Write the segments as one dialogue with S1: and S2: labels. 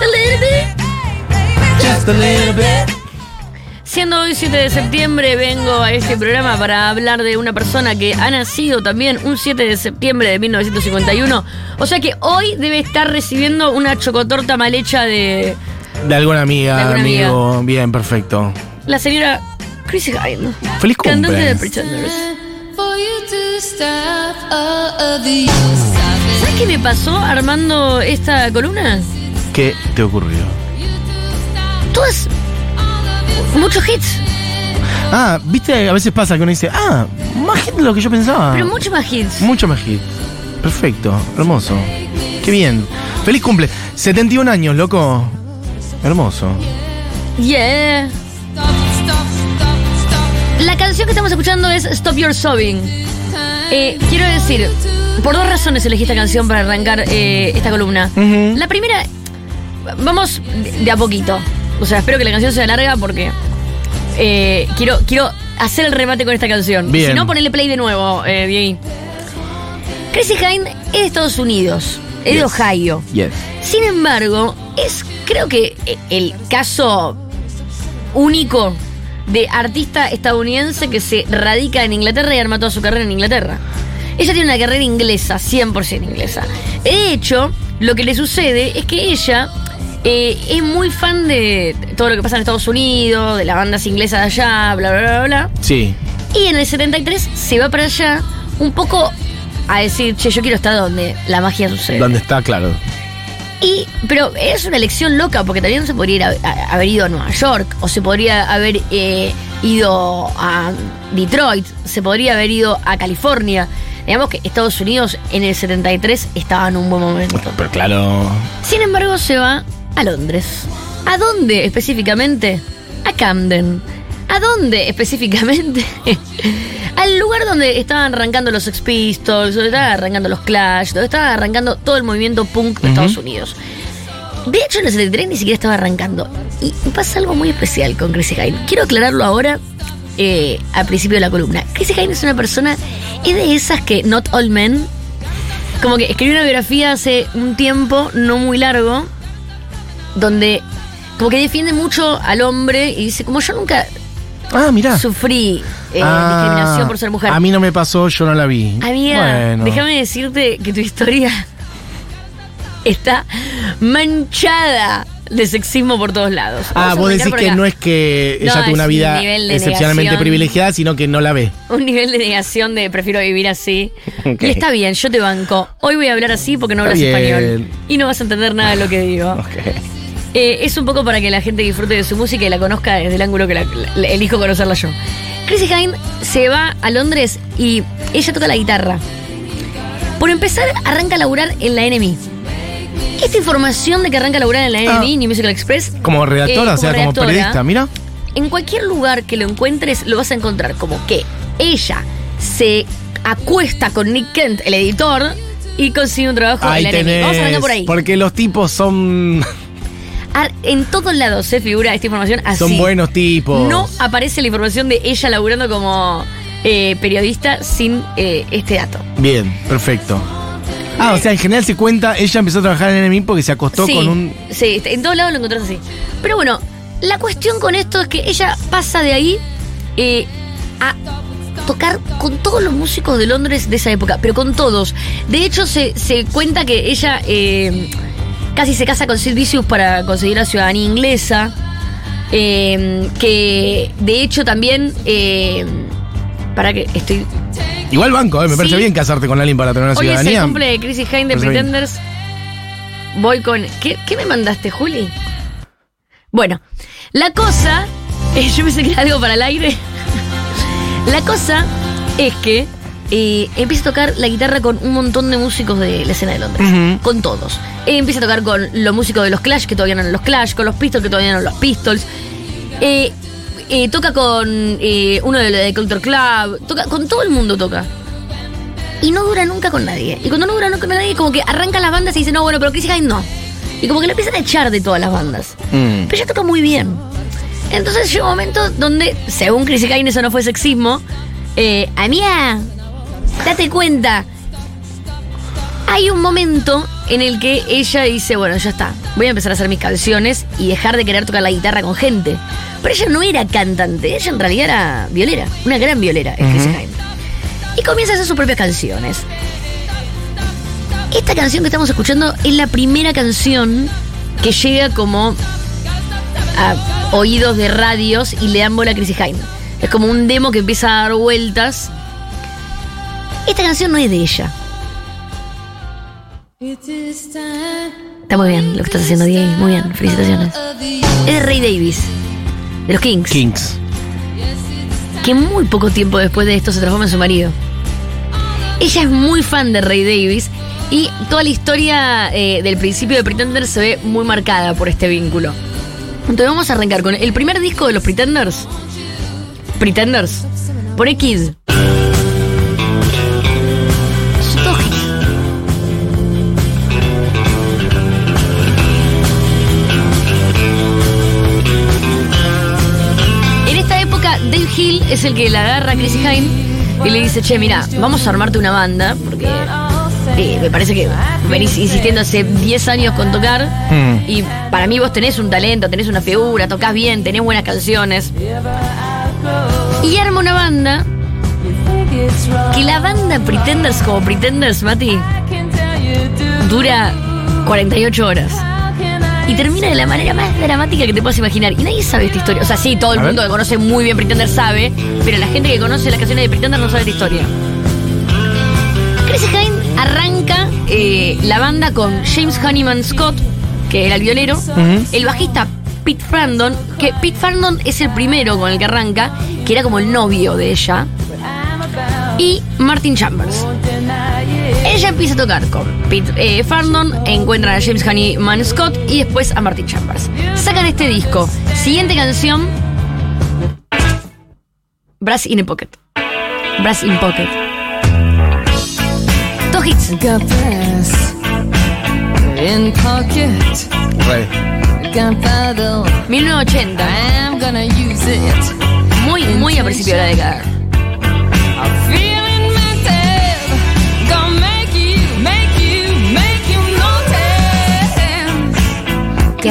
S1: a little bit.
S2: Just a little bit.
S1: Siendo hoy 7 de septiembre, vengo a este programa para hablar de una persona que ha nacido también un 7 de septiembre de 1951. O sea que hoy debe estar recibiendo una chocotorta mal hecha de
S2: De alguna amiga,
S1: De alguna
S2: amigo. Bien, perfecto.
S1: la señora Chrissy Hynde.
S2: Feliz
S1: Cantante de
S2: cumple.
S1: Pretenders.
S3: For you to stop all of the use
S1: ¿Sabes qué me pasó armando esta columna?
S2: ¿Qué te ocurrió?
S1: Todas. Muchos hits,
S2: Ah, viste, a veces pasa que uno dice, ah, más hit de lo que yo pensaba.
S1: pero muchos más hits.
S2: Mucho más hit. Perfecto, hermoso. Qué bien. Feliz cumple. 71 años, loco. Hermoso.
S1: Yeah. La canción que estamos escuchando es Stop Your Sobbing. Eh, quiero decir, por dos razones elegí esta canción para arrancar eh, esta columna. La primera, vamos de, a poquito. O sea, espero que la canción sea larga porque eh, quiero, quiero hacer el remate con esta canción.
S2: Bien.
S1: Si no, ponerle play de nuevo, eh, Diego. Chrissy Hynde es de Estados Unidos, es de. Ohio.
S2: Yes.
S1: Sin embargo, es creo que eh, el caso único de artista estadounidense que se radica en Inglaterra y arma toda su carrera en Inglaterra. Ella tiene una carrera inglesa, 100% inglesa. De hecho, lo que le sucede es que ella eh, es muy fan de todo lo que pasa en Estados Unidos, de las bandas inglesas de allá, bla, bla, bla, bla.
S2: Sí.
S1: Y en el 73 se va para allá un poco a decir, che, yo quiero estar donde la magia sucede.
S2: ¿Dónde está? Claro.
S1: Y, pero es una elección loca, porque también se podría ir a- a- haber ido a Nueva York, o se podría haber eh, ido a Detroit, se podría haber ido a California. Digamos que Estados Unidos en el 73 estaba en un buen momento.
S2: Pero claro.
S1: Sin embargo, se va a Londres. ¿A dónde específicamente? A Camden. ¿A dónde específicamente? Al lugar donde estaban arrancando los Sex Pistols, donde estaban arrancando los Clash, donde estaba arrancando todo el movimiento punk de Estados Unidos. De hecho, en el 73 ni siquiera estaba arrancando. Y pasa algo muy especial con Chrissy Hynde. Quiero aclararlo ahora, eh, al principio de la columna. Chrissy Hynde es una persona, es de esas que Not All Men, como que escribió una biografía hace un tiempo, no muy largo, donde como que defiende mucho al hombre y dice, como yo nunca
S2: Ah, mirá.
S1: sufrí eh,
S2: Ah,
S1: discriminación por ser mujer.
S2: A mí no me pasó, yo no la vi.
S1: Amiga,
S2: Bueno.
S1: déjame decirte que tu historia está manchada de sexismo por todos lados.
S2: Ah,
S1: Vamos
S2: vos decís que
S1: acá.
S2: no es que ella
S1: No,
S2: tuvo una vida
S1: un
S2: excepcionalmente
S1: negación.
S2: privilegiada, sino que no la ve.
S1: Un nivel de negación de prefiero vivir así. Y está bien, yo te banco. Hoy voy a hablar así porque no
S2: Está
S1: hablas
S2: bien.
S1: español. Y no vas a entender nada de lo que digo.
S2: Ok.
S1: Eh, es un poco para que la gente disfrute de su música y la conozca desde el ángulo que la- la- elijo conocerla yo. Chrissy Hynde se va a Londres y ella toca la guitarra. Por empezar, arranca a laburar en la NME. Esta información de que arranca a laburar en la
S2: Ah.
S1: NME, New Musical Express,
S2: Como redactora,
S1: Eh,
S2: o sea,
S1: como
S2: como
S1: redactora.
S2: periodista, mira.
S1: en cualquier lugar que lo encuentres lo vas a encontrar como que ella se acuesta con Nick Kent, el editor, y consigue un trabajo
S2: Ahí
S1: en la NME. Vamos a arrancar por ahí.
S2: Porque los tipos son,
S1: En todos lados se figura esta información así.
S2: son buenos tipos.
S1: No aparece la información de ella laburando como eh, periodista sin eh, este dato.
S2: Bien, perfecto. Ah, o sea, en general se cuenta, ella empezó a trabajar en NMI porque se acostó
S1: sí,
S2: con un.
S1: sí, en todos lados lo encontrás así. Pero bueno, la cuestión con esto es que ella pasa de ahí eh, a tocar con todos los músicos de Londres de esa época, pero con todos. De hecho, se, se cuenta que ella eh, casi se casa con Sid Vicious para conseguir la ciudadanía inglesa. eh, que de hecho también. eh, para que estoy
S2: Igual banco, eh, me parece
S1: Sí.
S2: bien casarte con alguien para tener una
S1: Hoy es el
S2: ciudadanía.
S1: cumple de Chrissy Hynde de
S2: bien.
S1: Pretenders. Voy con. ¿Qué, qué me mandaste, Juli? Bueno, la cosa. yo pensé que era algo para el aire. La cosa es que eh, empieza a tocar la guitarra con un montón de músicos de la escena de Londres. Con todos. Eh, empieza a tocar con los músicos de los Clash, que todavía no eran los Clash, con los Pistols, que todavía no eran los Pistols. Eh, toca con eh, uno de los de Culture Club. Toca, con todo el mundo toca. Y no dura nunca con nadie. Y cuando no dura nunca con nadie, como que arrancan las bandas y dicen, no, bueno, pero Chris Hine no. Y como que le empiezan a echar de todas las bandas.
S2: Mm.
S1: Pero ella toca muy bien. Entonces llega un momento donde, según Chris Hine, eso no fue sexismo. Eh, Amiga, date cuenta. Hay un momento en el que ella dice, bueno, ya está, voy a empezar a hacer mis canciones y dejar de querer tocar la guitarra con gente. Pero ella no era cantante, ella en realidad era violera, una gran violera, es Chrissy Hynde. Y comienza a hacer sus propias canciones. Esta canción que estamos escuchando es la primera canción que llega como a oídos de radios y le dan bola a Chrissy Hynde. Es como un demo que empieza a dar vueltas. Esta canción no es de ella. Está muy bien lo que estás haciendo, Diego. Muy bien, felicitaciones. Es de Ray Davis, de los Kings,
S2: Kings.
S1: que muy poco tiempo después de esto se transforma en su marido. Ella es muy fan de Ray Davis y toda la historia eh, del principio de Pretenders se ve muy marcada por este vínculo. Entonces vamos a arrancar con el primer disco de los Pretenders. Pretenders. Pone Kid. Hill es el que la agarra a Chrissy Hynde y le dice, che, mira, vamos a armarte una banda, porque eh, me parece que venís insistiendo hace 10 años con tocar,
S2: Mm.
S1: y para mí vos tenés un talento, tenés una figura, tocas bien, tenés buenas canciones. Y arma una banda, que la banda Pretenders como Pretenders, Mati, dura 48 horas. Y termina de la manera más dramática que te puedas imaginar. Y nadie sabe esta historia. O sea, sí, todo el
S2: A ver.
S1: mundo que conoce muy bien Pretender sabe, pero la gente que conoce las canciones de Pretender no sabe esta historia. Chrissy Hynde arranca eh, la banda con James Honeyman Scott, que era el violero, el bajista Pete Farndon, que Pete Farndon es el primero con el que arranca, que era como el novio de ella, y Martin Chambers. Ella empieza a tocar con Pete eh, Farndon, encuentran a James Honeyman Scott y después a Martin Chambers. Sacan este disco. Siguiente canción. Brass in a Pocket. Brass in Pocket. Dos hits.
S3: Got brass in pocket.
S2: Re.
S3: Gunpowder.
S1: 1980.
S3: I'm gonna use it.
S1: Muy, muy a principio de la década.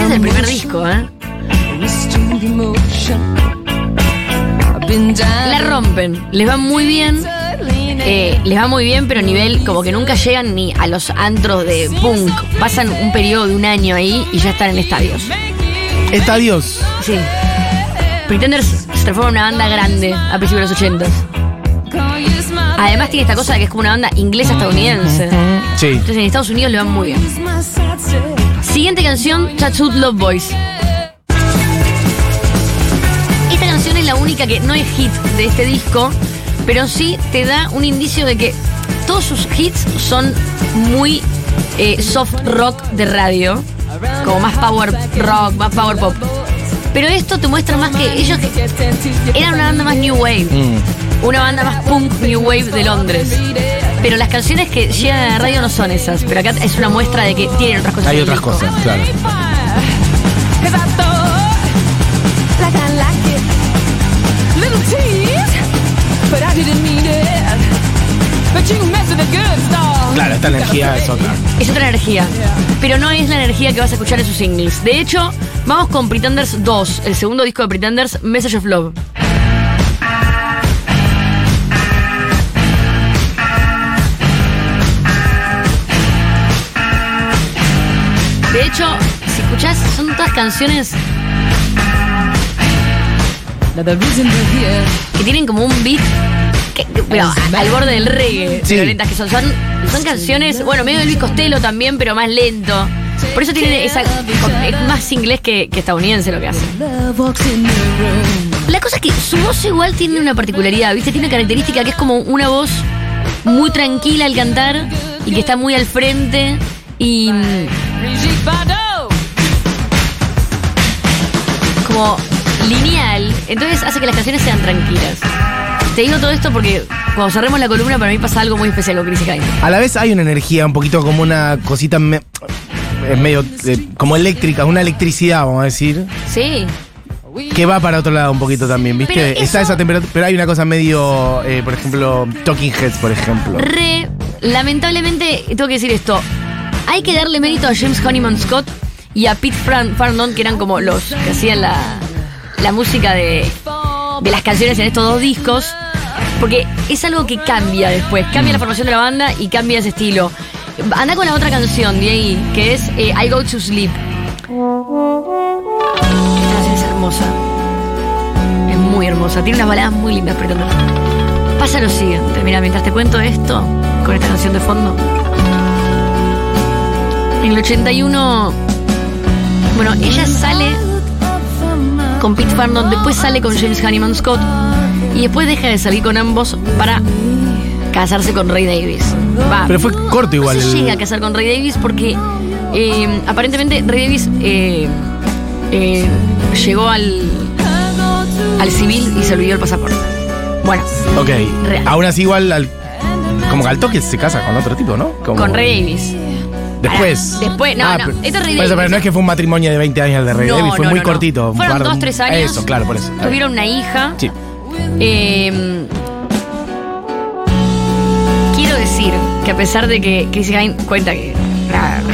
S1: Es el primer disco, ¿eh? La rompen. Les va muy bien. Eh, les va muy bien, pero a nivel como que nunca llegan ni a los antros de punk. Pasan un periodo de un año ahí y ya están en estadios.
S2: Estadios.
S1: Sí. Pretenders se transforma en una banda grande a principios de los 80. Además tiene esta cosa de que es como una banda inglesa estadounidense.
S2: Sí.
S1: Entonces en Estados Unidos le van muy bien. Siguiente canción, Tattooed Love Boys. Esta canción es la única que no es hit de este disco, pero sí te da un indicio de que todos sus hits son muy eh, soft rock de radio, como más power rock, más power pop. Pero esto te muestra más que ellos eran una banda más new wave,
S2: Mm.
S1: una banda más punk new wave de Londres. Pero las canciones que llegan a la radio no son esas, pero acá es una muestra de que tienen otras cosas.
S2: Hay otras
S1: disco.
S2: cosas, claro. Claro, esta energía es otra.
S1: Es otra energía, pero no es la energía que vas a escuchar en sus singles. De hecho, vamos con Pretenders 2, el segundo disco de Pretenders, Message of Love. De hecho, si escuchás, son todas canciones que tienen como un beat que- que- pero a- al borde del reggae,
S2: Sí.
S1: pero lentas que son. Son, son canciones, bueno, medio de Luis Costello también, pero más lento. Por eso tiene esa. Es más inglés que, que estadounidense lo que hace. La cosa es que su voz igual tiene una particularidad, ¿viste? Tiene una característica que es como una voz muy tranquila al cantar y que está muy al frente y
S3: Brigitte Bardot.
S1: como lineal. Entonces hace que las canciones sean tranquilas. Te digo todo esto porque cuando cerremos la columna para mí pasa algo muy especial con Chrissy Hynde.
S2: A la vez hay una energía un poquito como una cosita me- es medio eh, como eléctrica, una electricidad, vamos a decir,
S1: Sí.
S2: que va para otro lado un poquito también, ¿viste?
S1: Pero
S2: Está esa temperatura, pero hay una cosa medio, eh, por ejemplo, Talking Heads, por ejemplo.
S1: Re, lamentablemente, tengo que decir esto. Hay que darle mérito a James Honeyman Scott y a Pete Farnon, que eran como los que hacían la, la música de, de las canciones en estos dos discos. Porque es algo que cambia después. Cambia la formación de la banda y cambia ese estilo. Anda con la otra canción ahí, que es eh, I Go to Sleep. Esta canción es hermosa. Es muy hermosa. Tiene unas baladas muy lindas, pero no. Pasa lo siguiente. Mira, mientras te cuento esto, con esta canción de fondo. En el 81. Bueno, ella sale con Pete Farnon, después sale con James Honeyman Scott y después deja de salir con ambos para casarse con Ray Davis. Va,
S2: Pero fue corto igual.
S1: no se llega a casar con Ray Davis porque eh, aparentemente Ray Davis eh, eh, llegó al, al civil y se olvidó el pasaporte. Bueno,
S2: Ok.
S1: Real.
S2: Aún así igual al- como que al toque se casa con otro tipo, ¿no? Como-
S1: con Ray Davis.
S2: Después.
S1: Ahora, después, no, no,
S2: pero,
S1: esto es
S2: eso,
S1: Davis.
S2: pero no es que fue un matrimonio de 20 años el de Ray
S1: No,
S2: Davis, fue
S1: no,
S2: muy
S1: no, no.
S2: cortito.
S1: Fueron
S2: par
S1: dos, tres años.
S2: Eso, claro, por eso.
S1: Tuvieron una hija.
S2: Sí.
S1: Eh, quiero decir que a pesar de que Chris Hine cuenta que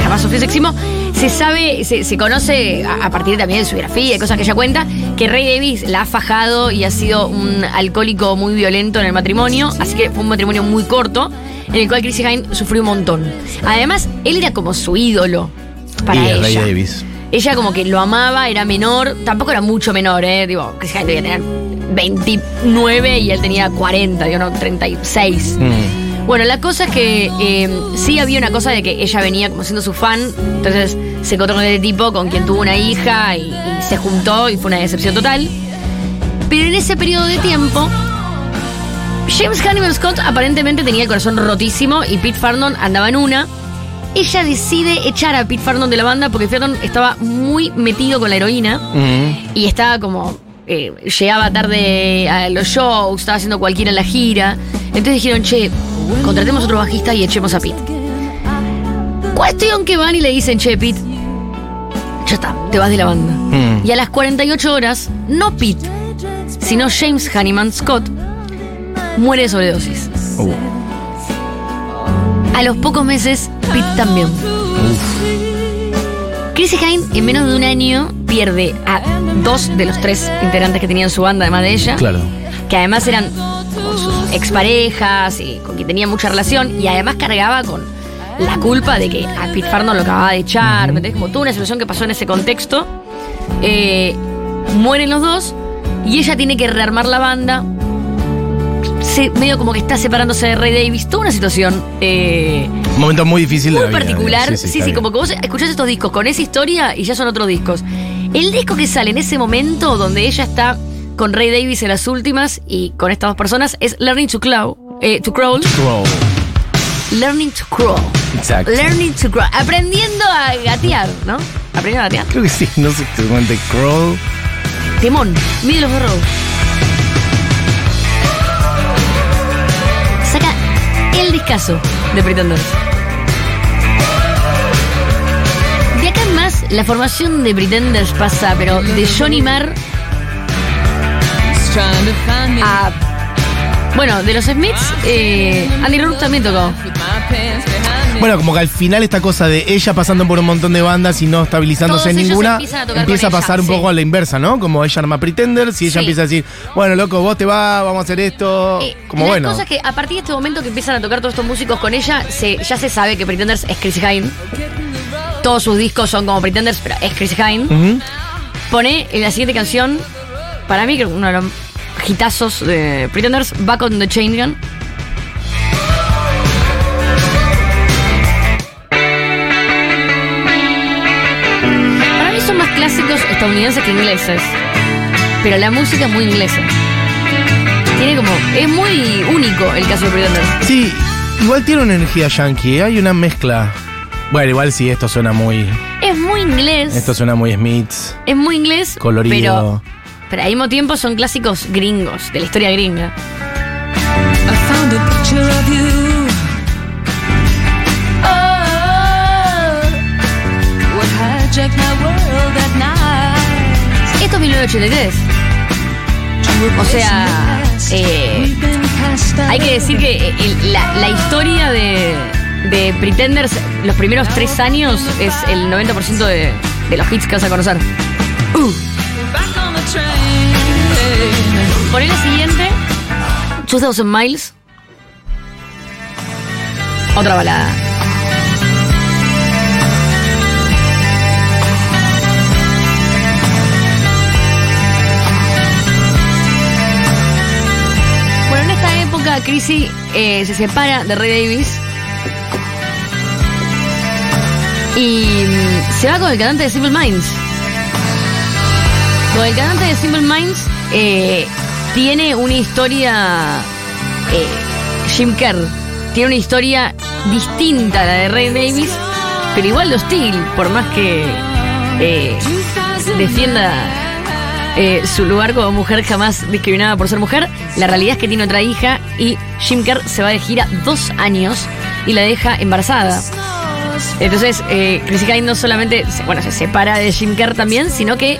S1: jamás sufrió sexismo, se sabe, se, se conoce a, a partir también de su biografía y cosas que ella cuenta, que Ray Davis la ha fajado y ha sido un alcohólico muy violento en el matrimonio, así que fue un matrimonio muy corto, en el cual Chris Hine sufrió un montón. Además, él era como su ídolo para
S2: y
S1: ella.
S2: Ray Davis.
S1: Ella como que lo amaba, era menor, tampoco era mucho menor, ¿eh? Digo, Chris Hine debía tener 29 y él tenía 40, yo no, 36.
S2: Mm.
S1: Bueno, la cosa es que eh, sí había una cosa de que ella venía como siendo su fan, entonces se encontró con este tipo con quien tuvo una hija y, y se juntó y fue una decepción total. Pero en ese periodo de tiempo, James Hannibal Scott aparentemente tenía el corazón rotísimo y Pete Farnon andaba en una. Ella decide echar a Pete Farnon de la banda porque Farnon estaba muy metido con la heroína y estaba como. eh, llegaba tarde a los shows, estaba haciendo cualquiera en la gira. Entonces dijeron, che, contratemos otro bajista y echemos a Pete. Cuestión que van y le dicen, che, Pete, ya está, te vas de la banda.
S2: Mm.
S1: Y a las 48 horas, no Pete, sino James Honeyman Scott, muere de sobredosis.
S2: Uh.
S1: A los pocos meses, Pete también. Chrissy Hine en menos de un año pierde a dos de los tres integrantes que tenían su banda, además de ella.
S2: Claro.
S1: Que además eran exparejas y con quien tenía mucha relación. Y además cargaba con la culpa de que a Pete Farnon lo acababa de echar. ¿me entendés? Como toda una situación que pasó en ese contexto. Eh, mueren los dos y ella tiene que rearmar la banda. Se, medio como que está separándose de Ray Davis. Toda una situación. eh,
S2: Un momento muy difícil de
S1: muy
S2: la vida.
S1: particular. Sí, sí,
S2: bien.
S1: como que vos escuchás estos discos con esa historia y ya son otros discos. El disco que sale en ese momento donde ella está con Ray Davis en las últimas y con estas dos personas es Learning to Crawl. eh, to Crawl.
S2: Wow.
S1: Learning to Crawl.
S2: Exacto.
S1: Learning to Crawl. Aprendiendo a gatear, ¿no? Aprendiendo a gatear.
S2: Creo que sí, no sé exactamente. Crawl.
S1: Temón. Middle of the Road. Saca el discazo de Pretenders. De acá en más, la formación de Pretenders pasa, pero de Johnny Marr a. Bueno, de los Smiths, eh, Andy Rourke también tocó.
S2: Bueno, como que al final esta cosa de ella pasando por un montón de bandas y no estabilizándose
S1: Todos
S2: en ninguna,
S1: empiezan a tocar
S2: empieza a pasar
S1: ella,
S2: un poco a la inversa, ¿no? Como ella arma Pretenders y ella
S1: Sí.
S2: empieza a decir, bueno, loco, vos te vas, vamos a hacer esto.
S1: Eh,
S2: como
S1: la
S2: bueno.
S1: cosa es que a partir de este momento que empiezan a tocar todos estos músicos con ella, se, ya se sabe que Pretenders es Chris Hine. Todos sus discos son como Pretenders, pero es Chris Hine. Pone en la siguiente canción, para mí, que uno de los hitazos de Pretenders, Back on the Chain Gun. Para mí son más clásicos estadounidenses que ingleses. Pero la música es muy inglesa. Tiene como. Es muy único el caso de Pretenders.
S2: Sí, igual tiene una energía yankee, ¿eh? hay una mezcla. Bueno, igual sí, esto suena muy.
S1: Es muy inglés.
S2: Esto suena muy Smiths,
S1: Es muy inglés.
S2: colorido.
S1: Pero, pero al mismo tiempo son clásicos gringos, de la historia gringa.
S3: Oh.
S1: Esto es 1983. O sea, eh, hay que decir que el- la, la historia de, de Pretenders, los primeros tres años es el 90% de, de los hits que vas a conocer. Poné la siguiente, 2000 Miles. Otra balada. Bueno, en esta época Chrissy eh, se separa de Ray Davis y mm, se va con el cantante de Simple Minds. Con el cantante de Simple Minds eh, tiene una historia. eh, Jim Kerr tiene una historia distinta a la de Ray Davis, pero igual de hostil, por más que eh, defienda eh, su lugar como mujer jamás discriminada por ser mujer. La realidad es que tiene otra hija y Jim Kerr se va de gira dos años y la deja embarazada. Entonces, eh, Chrissy Hynde no solamente bueno, se separa de Jim Kerr también, sino que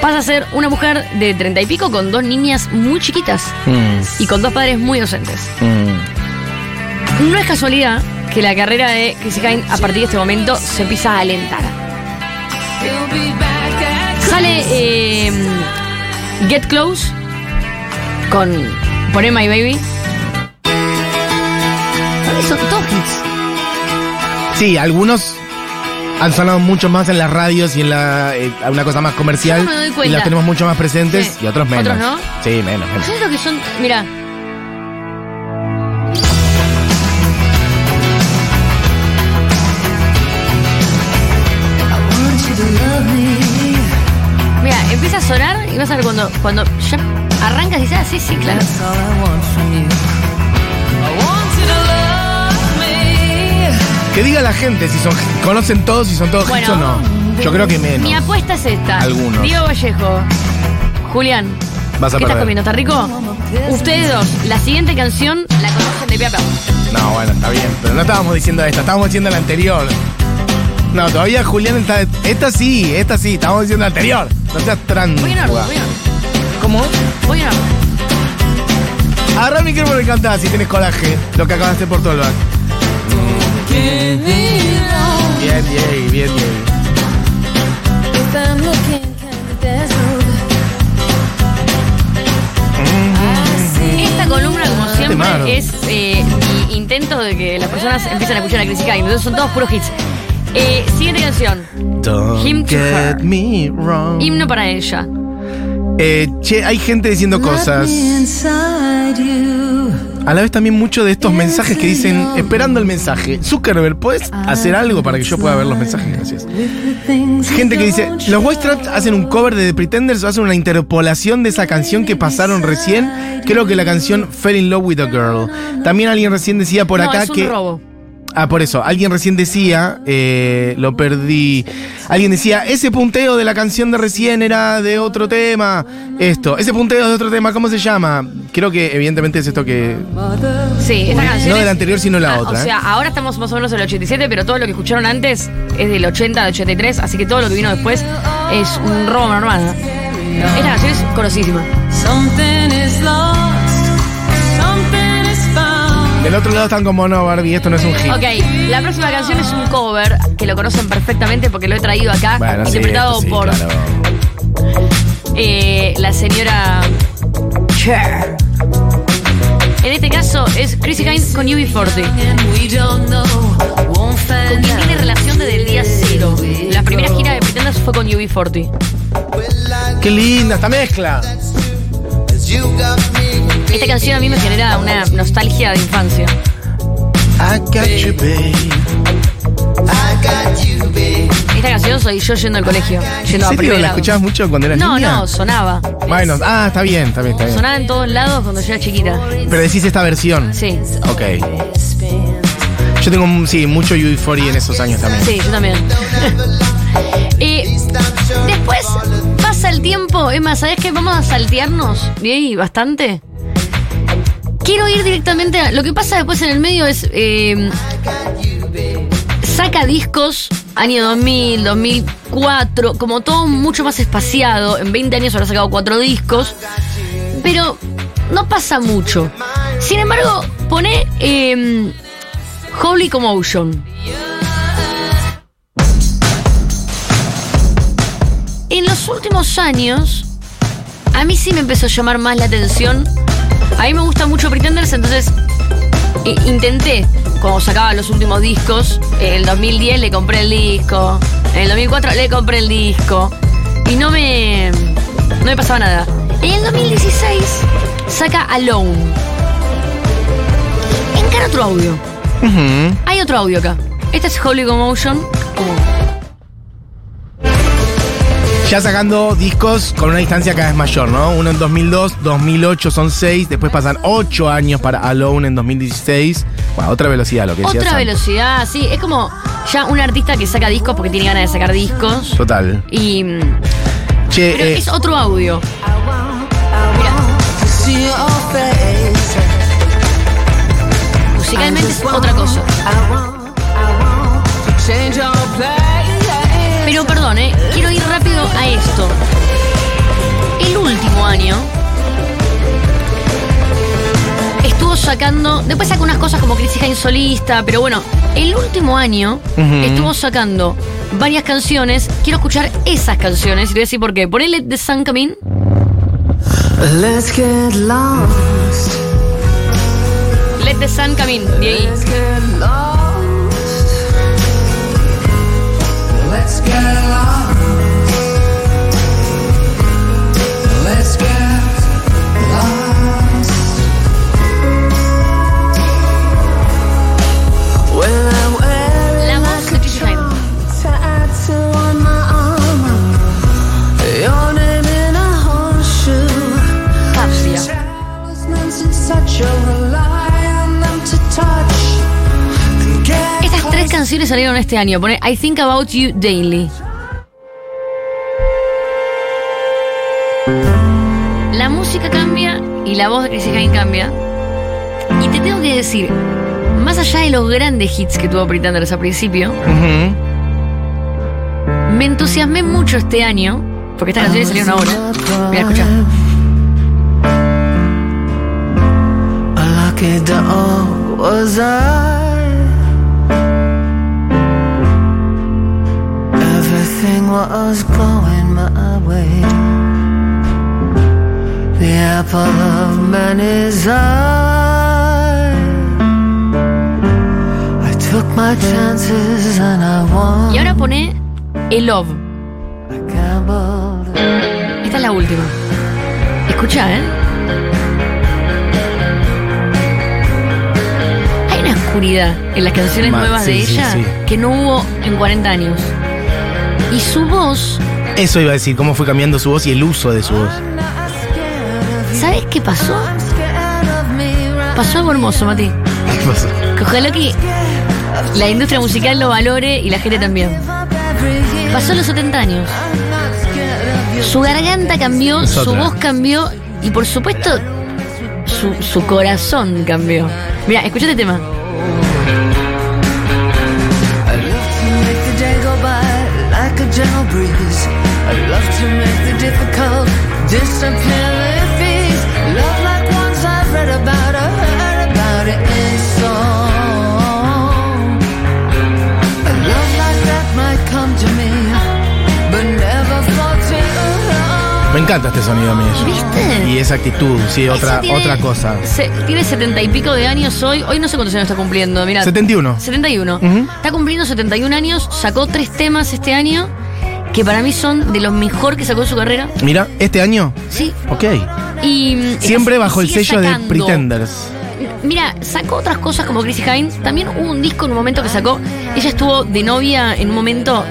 S1: pasa a ser una mujer de treinta y pico con dos niñas muy chiquitas
S2: Mm,
S1: y con dos padres muy ausentes.
S2: mm.
S1: No es casualidad que la carrera de Chrissy Hynde a partir de este momento se empieza a alentar. Sale eh, Get Close con Poné My Baby. Son todos hits.
S2: Sí, algunos han sonado mucho más en las radios y en la eh, una cosa más comercial
S1: Yo no me doy
S2: y
S1: cuenta.
S2: las tenemos mucho más presentes
S1: Sí.
S2: y otros menos.
S1: ¿Otros no?
S2: Sí, menos, menos.
S1: Siento que son. Mira. Mira, empieza a sonar y vas a ver cuando, cuando ya arrancas y dices, ah, sí, sí, claro.
S2: Que diga la gente si son conocen todos si son todos hits o no. Yo creo que menos.
S1: Mi apuesta es esta.
S2: Algunos.
S1: Diego Vallejo. Julián.
S2: Vas a
S1: ¿Qué estás comiendo? ¿Está rico? Ustedes dos, la siguiente canción la conocen de piapa.
S2: No, bueno, está bien, pero no estábamos diciendo esta, estábamos diciendo la anterior. No, todavía Julián está. Esta sí, esta sí, estábamos diciendo la anterior. No seas tran.
S1: Voy orden, voy orden.
S2: ¿Cómo?
S1: Voy orden.
S2: Agarra el micrófono y cantá si tienes coraje, lo que acabaste por todo el back. Bien, bien, bien, bien.
S3: If I'm looking kinda dazzled. I see
S1: Esta columna, como siempre,
S2: Temazo.
S1: es eh, mi intento de que las personas empiecen a escuchar a Chrissy Hynde. Entonces son todos puros hits. Eh, siguiente canción.
S2: Don't
S1: Him to
S2: get
S1: her.
S2: me wrong.
S1: Himno para ella.
S2: Eh, che, hay gente diciendo cosas.
S3: inside you.
S2: A la vez también mucho de estos mensajes que dicen, esperando el mensaje. Zuckerberg, ¿puedes hacer algo para que yo pueda ver los mensajes? Gracias. Gente que dice, los White Stripes hacen un cover de The Pretenders o hacen una interpolación de esa canción que pasaron recién. Creo que la canción Fell in Love with a Girl. También alguien recién decía por
S1: no,
S2: acá
S1: es un
S2: que...
S1: robo.
S2: Ah, por eso. Alguien recién decía, eh, lo perdí. Alguien decía, ese punteo de la canción de recién era de otro tema. Esto, ese punteo de otro tema, ¿cómo se llama? Creo que evidentemente es esto que...
S1: Sí, esta canción.
S2: No de la anterior, sino la
S1: Ah,
S2: otra,
S1: O
S2: ¿eh?
S1: sea, ahora estamos más o menos en el 87, pero todo lo que escucharon antes es del 80, del 83, así que todo lo que vino después es un robo normal. ¿no? Esta canción es conocidísima.
S2: Del otro lado están como, no, Barbie, esto no es un hit.
S1: Ok, la próxima canción es un cover que lo conocen perfectamente porque lo he traído acá,
S2: Bueno,
S1: interpretado
S2: sí,
S1: por
S2: claro.
S1: eh, la señora Cher. En este caso es Chrissy Hynde con UB40,
S3: And we don't know. Won't
S1: con quien tiene relación desde el día cero. La primera gira de Pretenders fue con UB40.
S2: Qué linda esta mezcla.
S1: Esta canción a mí me genera una nostalgia de infancia. Esta canción soy yo yendo al colegio, yendo a
S2: ¿En serio la escuchabas mucho cuando eras
S1: No,
S2: niña?
S1: no, sonaba.
S2: Bueno, ah, está bien, está bien, está bien.
S1: Sonaba en todos lados cuando yo era chiquita.
S2: Pero decís esta versión.
S1: Sí,
S2: Ok. Yo tengo, mm, sí, mucho UB40 en esos años también.
S1: sí, yo también. y después pasa el tiempo. Más, ¿sabes qué? Vamos a saltearnos ahí bastante. Quiero ir directamente a. Lo que pasa después en el medio es. eh, saca discos año 2000, 2004, como todo mucho más espaciado. En 20 años habrá sacado cuatro discos. Pero no pasa mucho. Sin embargo, pone eh, Holy Commotion. En los últimos años, a mí sí me empezó a llamar más la atención. A mí me gusta mucho Pretenders, entonces intenté, cuando sacaba los últimos discos, en el 2010 le compré el disco, en el 2004 le compré el disco, y no me, no me pasaba nada. En el 2016 saca Alone. Encara otro audio. Hay otro audio acá. Este es Holy Commotion.
S2: Ya sacando discos con una distancia cada vez mayor, ¿no? Uno en 2002, 2008 son 6, después pasan 8 años para Alone en 2016. Bueno, otra velocidad lo que decía
S1: Otra
S2: Sam.
S1: velocidad, sí. Es como ya un artista que saca discos porque tiene ganas de sacar discos.
S2: Total.
S1: Y.
S2: Che,
S1: Pero
S2: eh,
S1: es otro audio. Musicalmente es otra cosa. Perdón, eh, quiero ir rápido a esto. El último año estuvo sacando. Después sacó unas cosas como Crisis Hines solista, pero bueno, el último año estuvo sacando varias canciones. Quiero escuchar esas canciones y te voy a decir por qué. Ponele The Sun Come In.
S4: Let's get lost.
S1: Let the Sun Come In. De ahí.
S4: Let's get lost.
S1: Canciones salieron este año. Pone I Think About You Daily. La música cambia y la voz de Chrissy Hine cambia. Y te tengo que decir, más allá de los grandes hits que tuvo Pretenders al principio, me entusiasmé mucho este año, porque estas canciones salieron ahora. Mira, escucha.
S4: Dog was I. Everything was going my way. The apple of many's eye. I took my chances and I won.
S1: Y ahora pone El Love. Esta es la última. Escucha, ¿eh? Hay una oscuridad en las canciones nuevas
S2: sí,
S1: de
S2: sí,
S1: ella
S2: sí.
S1: que no hubo en 40 años. Y su voz,
S2: Eso iba a decir, cómo fue cambiando su voz y el uso de su voz.
S1: ¿sabes qué pasó? Pasó algo hermoso, Mati.
S2: ¿Qué pasó?
S1: Que ojalá que la industria musical lo valore y la gente también. Pasó los 70 años. Su garganta cambió,
S2: Es
S1: su
S2: otra.
S1: voz cambió y por supuesto su, su corazón cambió. Mira, escucha este tema.
S4: Gentle breeze. I love to make the difficult disappear with ease. Love like once I've read about or heard about it in song. A love like that might come to me, but never for too long.
S2: Me encanta este sonido ella.
S1: ¿Viste?
S2: Y esa actitud, sí, otra,
S1: tiene-
S2: otra cosa.
S1: se- tiene setenta y pico de años hoy. Hoy no sé cuántos años está cumpliendo. Mira,
S2: 71.
S1: 71.
S2: Ujú.
S1: Está cumpliendo 71 años. Sacó tres temas este año que para mí son de los mejor que sacó en su carrera.
S2: Mira, este año,
S1: Sí.
S2: ok.
S1: Y
S2: Siempre bajo el sello de. Pretenders.
S1: Mira, sacó otras cosas como Chrissy Hines. También hubo un disco en un momento que sacó. Ella estuvo de novia en un momento.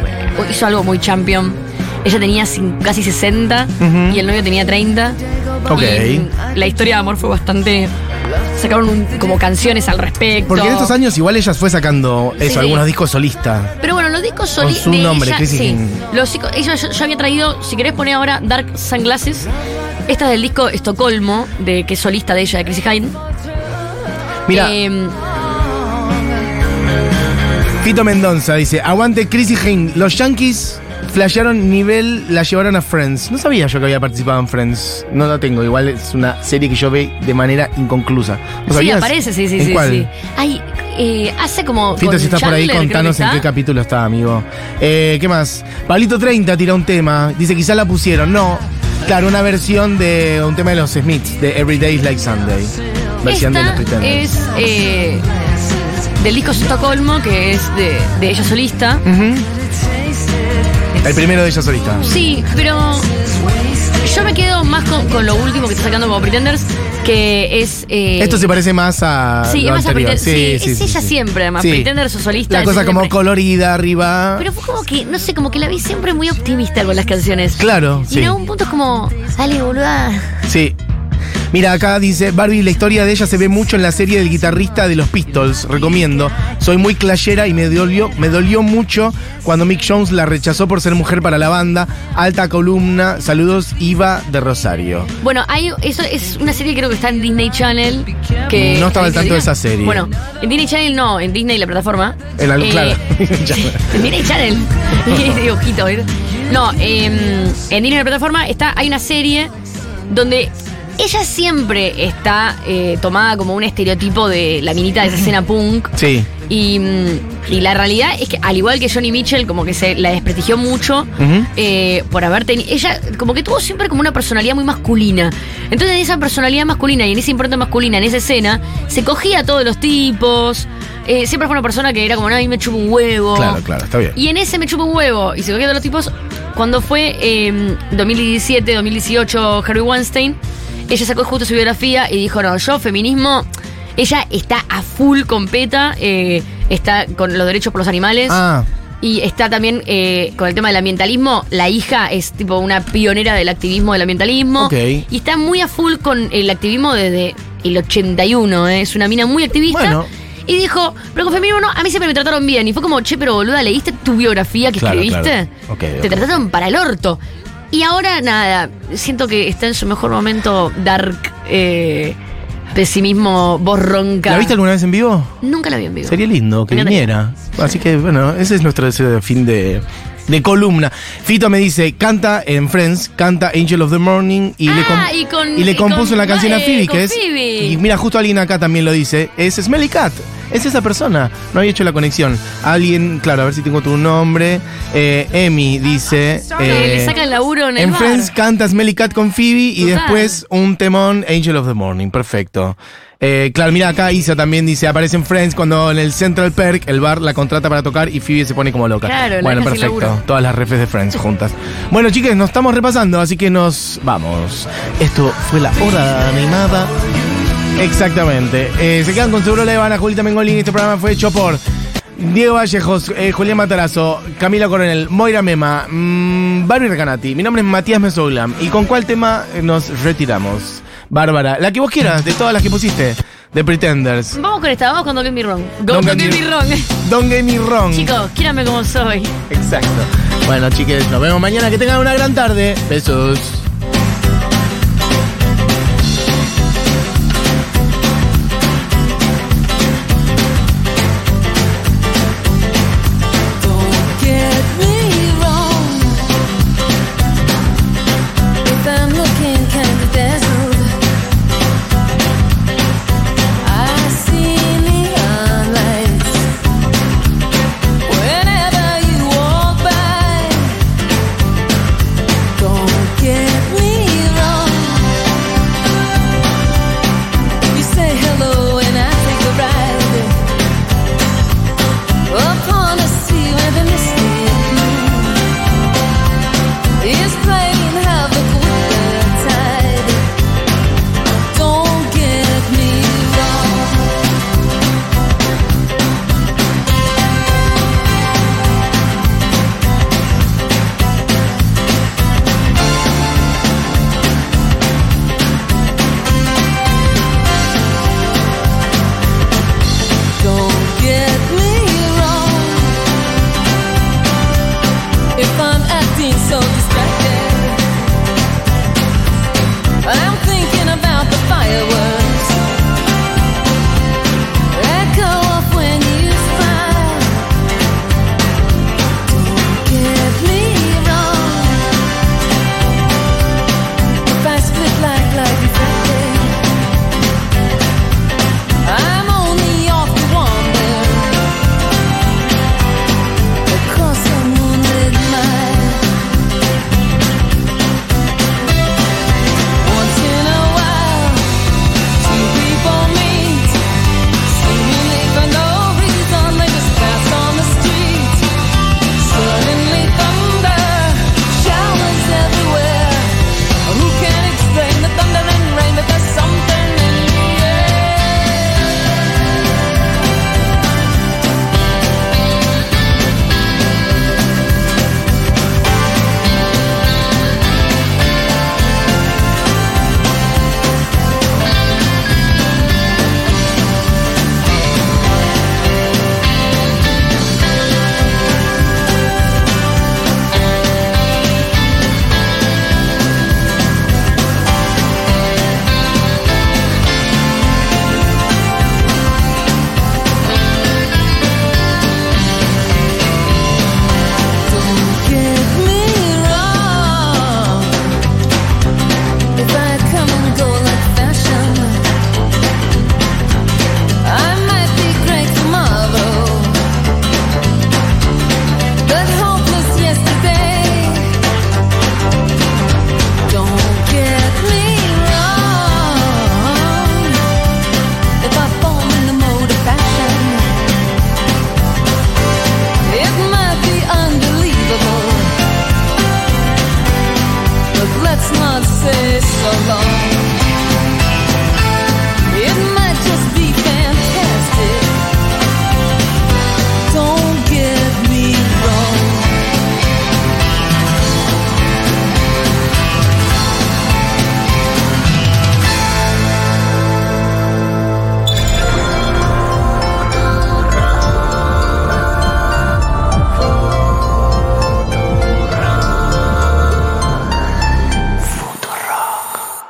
S1: Hizo algo muy champion. Ella tenía casi 60
S2: Ujú.
S1: y el novio tenía 30.
S2: Ok.
S1: Y la historia de amor fue bastante. Sacaron un- como canciones al respecto.
S2: Porque en estos años igual ella fue sacando eso,
S1: Sí.
S2: algunos discos solistas.
S1: Pero bueno, los discos
S2: Con
S1: solistas.
S2: su nombre, Chrissy
S1: sí. Los ella yo, yo había traído, si querés poner ahora Dark Sunglasses. Esta es del disco Estocolmo, de, que es solista de ella, de Chrissy Hine.
S2: Mira,
S1: Em,
S2: Fito Mendoza dice, aguante Chrissy Hine, los Yankees flashearon nivel, la llevaron a Friends. No sabía yo que había participado en Friends. No la tengo, igual es una serie que yo ve de manera inconclusa. ¿No
S1: Sí, aparece, sí, sí,
S2: ¿En
S1: sí.
S2: cuál?
S1: sí. Ay, eh, hace como.
S2: Fito, si estás por ahí, contanos en qué capítulo está, amigo. Eh, ¿Qué más? Pablito 30 tira un tema. Dice, quizá la pusieron. No. Claro, una versión de un tema de los Smiths, de Every Day is Like Sunday. Versión de los
S1: es eh, del disco Estocolmo, que es de, de ella solista.
S2: Ujú. El primero de ellos solista.
S1: Sí, pero yo me quedo más con, con lo último que está sacando como Pretenders, que es. eh,
S2: Esto se parece más a.
S1: Sí,
S2: lo
S1: es más a
S2: anterior.
S1: Pretenders. Sí, es ella siempre, además.
S2: Sí.
S1: Pretenders o solista.
S2: La
S1: es
S2: cosa como
S1: siempre.
S2: colorida arriba.
S1: Pero fue como que, no sé, como que la vi siempre muy optimista con las canciones.
S2: Claro,
S1: Y
S2: sí.
S1: en algún punto es como, dale, boluda.
S2: Sí. Mira, acá dice, Barbie, la historia de ella se ve mucho en la serie del guitarrista de los Pistols. Recomiendo. Soy muy clayera y me dolió, me dolió mucho cuando Mick Jones la rechazó por ser mujer para la banda. Alta columna. Saludos, Iva de Rosario.
S1: Bueno, hay, eso es una serie que creo que está en Disney Channel. Que,
S2: No estaba al
S1: ¿que
S2: tanto de esa serie.
S1: Bueno, en Disney Channel no, en Disney la plataforma.
S2: En la-
S1: Eh,
S2: claro.
S1: En Disney Channel. Ojito, ¿eh? No, em, en Disney la plataforma está, hay una serie donde ella siempre está eh, tomada como un estereotipo de la minita de esa escena punk.
S2: Sí.
S1: Y, mm, y la realidad es que, al igual que Johnny Mitchell, como que se la desprestigió mucho eh, por haber tenido. Ella, como que tuvo siempre como una personalidad muy masculina. Entonces, en esa personalidad masculina y en esa impronta masculina, en esa escena, se cogía a todos los tipos. eh, siempre fue una persona que era como, no, a mí me chupa un huevo.
S2: Claro, claro, está bien.
S1: Y en ese me chupa un huevo y se cogía a todos los tipos. Cuando fue eh, 2017, 2018, Harry Weinstein, ella sacó justo su biografía y dijo, no, yo feminismo, ella está a full con PETA, eh, está con los derechos por los animales.
S2: Ah,
S1: Y está también eh, con el tema del ambientalismo. La hija es tipo una pionera del activismo del ambientalismo. Y está muy a full con el activismo desde el 81. eh, Es una mina muy activista.
S2: Bueno.
S1: Y dijo, pero con feminismo no, a mí siempre me trataron bien. Y fue como, che, pero boluda, ¿leíste tu biografía que
S2: Claro,
S1: escribiste?
S2: claro.
S1: Te trataron para el orto. Y ahora, nada, siento que está en su mejor momento dark, eh, pesimismo, voz ronca.
S2: ¿la viste alguna vez en vivo?
S1: Nunca la vi en vivo.
S2: Sería lindo que viniera. Así que, bueno, ese es nuestro deseo de fin de, de columna. Fito me dice, canta en Friends, canta Angel of the Morning y, le,
S1: Ah, y con-
S2: y le
S1: y
S2: compuso
S1: con-
S2: la canción a
S1: eh,
S2: Phoebe, que es...
S1: Phoebe.
S2: Y mira, justo alguien acá también lo dice, es Smelly Cat. Es esa persona. No había hecho la conexión. Alguien, claro, a ver si tengo tu nombre. Eh, Emi dice... Eh,
S1: le sacan laburo en el
S2: en
S1: bar.
S2: Friends canta Smelly Cat con Phoebe y
S1: Total.
S2: después un temón Angel of the Morning. Perfecto. Eh, claro, mira acá Isa también dice, aparece en Friends cuando en el Central Perk el bar la contrata para tocar y Phoebe se pone como loca.
S1: Claro, la
S2: bueno, perfecto. Todas las refes de Friends juntas. Bueno, chicas, nos estamos repasando, así que nos vamos. Esto fue la hora animada. Exactamente. Eh, se quedan con Seguro Ivana, Julita Mengolini. Este programa fue hecho por Diego Vallejos, eh, Julián Matarazo, Camila Coronel, Moira Mema, mm, Barbie Recanati. Mi nombre es Matías Mesoglam. ¿Y con cuál tema nos retiramos? Bárbara, la que vos quieras, de todas las que pusiste, de Pretenders.
S1: Vamos con esta, vamos con Don't Get Me Wrong.
S2: Don't
S1: Don't,
S2: Get Me-
S1: Wrong.
S2: Don't get me wrong.
S1: Chicos, quíranme como soy.
S2: Exacto. Bueno, chiques, nos vemos mañana. Que tengan una gran tarde. Besos.